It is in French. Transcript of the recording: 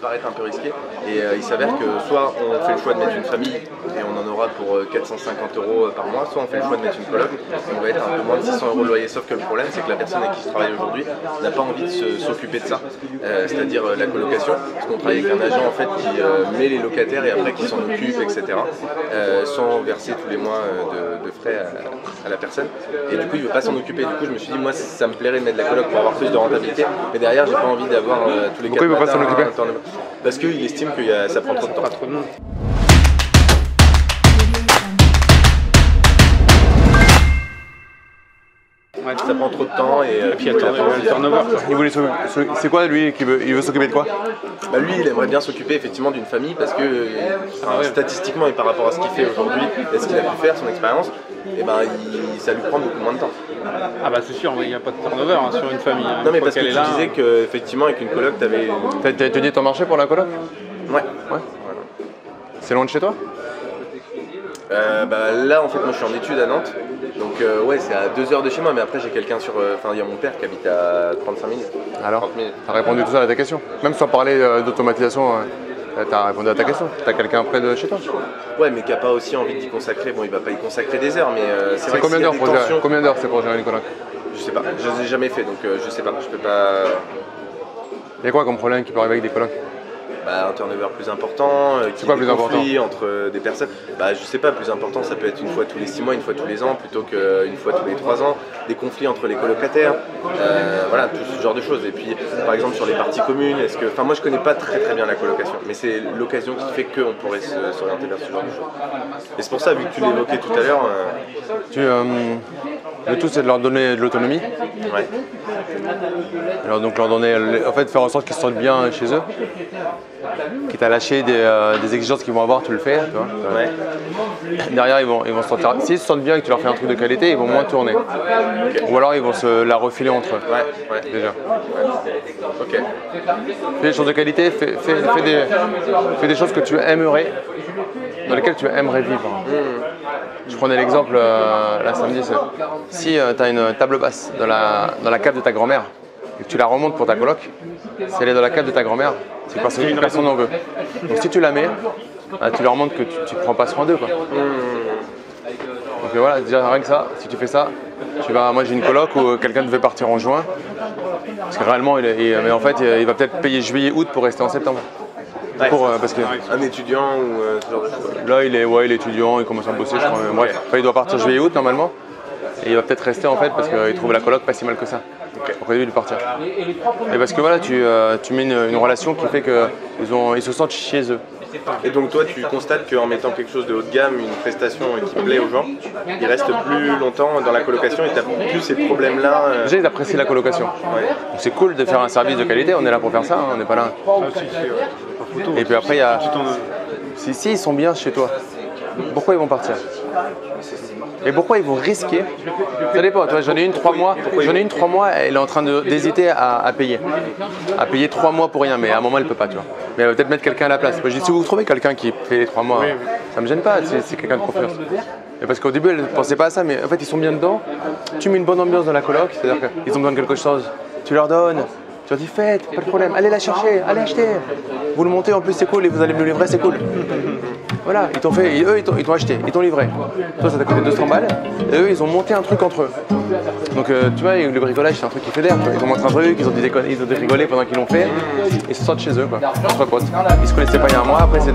paraître un peu risqué. Et euh, il s'avère que soit on fait le choix de mettre une famille et on en aura pour euh, 450 euros euh, par mois, soit on fait le choix de mettre une coloc et on va être un peu moins de 600 euros de loyer. Sauf que le problème, c'est que la personne avec qui je travaille aujourd'hui n'a pas envie de s'occuper de ça, Euh, c'est-à-dire euh, la colocation, parce qu'on travaille avec un agent en fait qui euh, met les locataires et après qui s'en occupe, etc. euh, sans verser tous les mois euh, de, de frais à, à la personne. Et du coup, il veut pas s'en occuper. Du coup, je me suis dit, moi, ça me plairait de mettre de la coloc pour avoir plus de rentabilité, mais derrière, j'ai pas envie d'avoir euh, tous les Pourquoi il veut pas s'en occuper? Parce qu'il estime que ça prend trop de temps. Ça prend trop de temps et, euh, puis il y a le turnover. le turnover, quoi. Il voulait C'est quoi lui qui veut Il veut s'occuper de quoi? Bah lui, il aimerait bien s'occuper effectivement d'une famille parce que statistiquement et par rapport à ce qu'il fait aujourd'hui et ce qu'il a pu faire, son expérience, et ben il- ça lui prend beaucoup moins de temps. Ah bah c'est sûr, il n'y a pas de turnover hein, sur une famille. hein. Non mais parce que qu'elle tu là, disais qu'effectivement avec une coloc, t'avais... T'as t'as étudié ton marché pour la coloc? Ouais. Ouais. C'est loin de chez toi? Euh, bah, là en fait moi je suis en études à Nantes, donc euh, ouais c'est à 2 heures de chez moi, mais après j'ai quelqu'un sur... euh, Enfin il y a mon père qui habite à 35 minutes. Alors 30 minutes. T'as répondu tout ça à ta question. Même sans parler euh, d'automatisation, t'as répondu à ta question. T'as quelqu'un près de chez toi? Ouais mais qui a pas aussi envie d'y consacrer, bon il va pas y consacrer des heures, mais euh, c'est vrai que combien d'heures pour gérer- Combien d'heures c'est pour gérer une coloc Je sais pas, je les ai jamais fait donc euh, je sais pas, je peux pas... Il y a quoi comme problème qui peut arriver avec des colocs? Bah, un turnover plus important, euh, quoi ait des plus important entre euh, des personnes. Bah, je sais pas, plus important, ça peut être une fois tous les 6 mois, une fois tous les ans, plutôt qu'une fois tous les 3 ans. Des conflits entre les colocataires, euh, voilà, tout ce genre de choses. Et puis, par exemple, sur les parties communes, est-ce que. Enfin, moi, je connais pas très très bien la colocation, mais c'est l'occasion qui fait qu'on pourrait s'orienter vers ce genre de choses. Et c'est pour ça, vu que tu l'évoquais tout à l'heure, euh, euh, Le tout c'est de leur donner de l'autonomie. ouais. Alors donc leur donner, en fait faire en sorte qu'ils se sentent bien chez eux. Quitte à lâcher des, euh, des exigences qu'ils vont avoir, tu le fais. Tu vois. Ouais. Derrière ils vont, ils vont se sentir. S'ils se sentent bien et que tu leur fais un truc de qualité, ils vont moins tourner. Ou alors ils vont se la refiler entre eux. Ouais, ouais. Déjà. Ok. Fais des choses de qualité, fais, fais- fais des, fais des choses que tu aimerais, dans lesquelles tu aimerais vivre. Je prenais l'exemple euh, là samedi, si tu as une table basse dans la, dans la cave de ta grand-mère et que tu la remontes pour ta coloc, si elle est dans la cave de ta grand-mère, c'est que personne n'en veut. Donc si tu la mets, bah, tu leur montres que tu ne prends pas soin d'eux. quoi. Donc euh, voilà, déjà rien que ça, si tu fais ça, tu vas, moi j'ai une coloc où euh, quelqu'un devait partir en juin, parce que réellement, il mais en fait, il va peut-être payer juillet, août pour rester en septembre. Ouais. Pour, euh, parce que Un étudiant ou euh, ce genre de choses. là, il est, ouais, il est étudiant, il commence à bosser, je crois. Enfin, il doit partir juillet, août normalement. Et il va peut-être rester en fait parce qu'il trouve la coloc pas si mal que ça. Donc au début de partir. Et parce que voilà, tu, euh, tu mets une, une relation qui fait qu'ils ont, ils se sentent chez eux. Et donc toi, tu constates qu'en mettant quelque chose de haut de gamme, une prestation qui plaît aux gens, ils restent plus longtemps dans la colocation et tu plus ces problèmes-là. euh, Déjà, ils apprécient la colocation. ouais. C'est cool de faire un service de qualité, on est là pour faire ça, hein, on n'est pas là. Ah, si, si, ouais. Pas photo. Et puis après, il y a. Si, si ils sont bien chez toi, pourquoi ils vont partir Et pourquoi ils vont risquer Ça dépend. Toi, j'en ai une trois mois. J'en ai une trois mois. Elle est en train d'hésiter à, à payer, à payer trois mois pour rien. Mais à un moment, elle peut pas, tu vois. Mais elle va peut-être mettre quelqu'un à la place. Moi, je dis, si vous trouvez quelqu'un qui fait les trois mois, ça me gêne pas. C'est c'est quelqu'un de confiance. Et parce qu'au début, elle ne pensait pas à ça, mais en fait, ils sont bien dedans. Tu mets une bonne ambiance dans la coloc, c'est-à-dire qu'ils ont besoin de quelque chose, tu leur donnes. Tu leur dis, faites, pas de problème, allez la chercher, allez acheter. Vous le montez, en plus c'est cool, et vous allez me le livrer, c'est cool. Voilà, ils t'ont fait, eux ils t'ont acheté, ils t'ont livré. Toi ça t'a coûté 200 balles, et eux ils ont monté un truc entre eux. Donc euh, tu vois, le bricolage c'est un truc qui fédère. quoi. Ils ont montré un truc, ils ont, dit déconner- ils ont rigolé pendant qu'ils l'ont fait, ils se sortent chez eux quoi. Ils se connaissaient pas il y a un mois, après c'est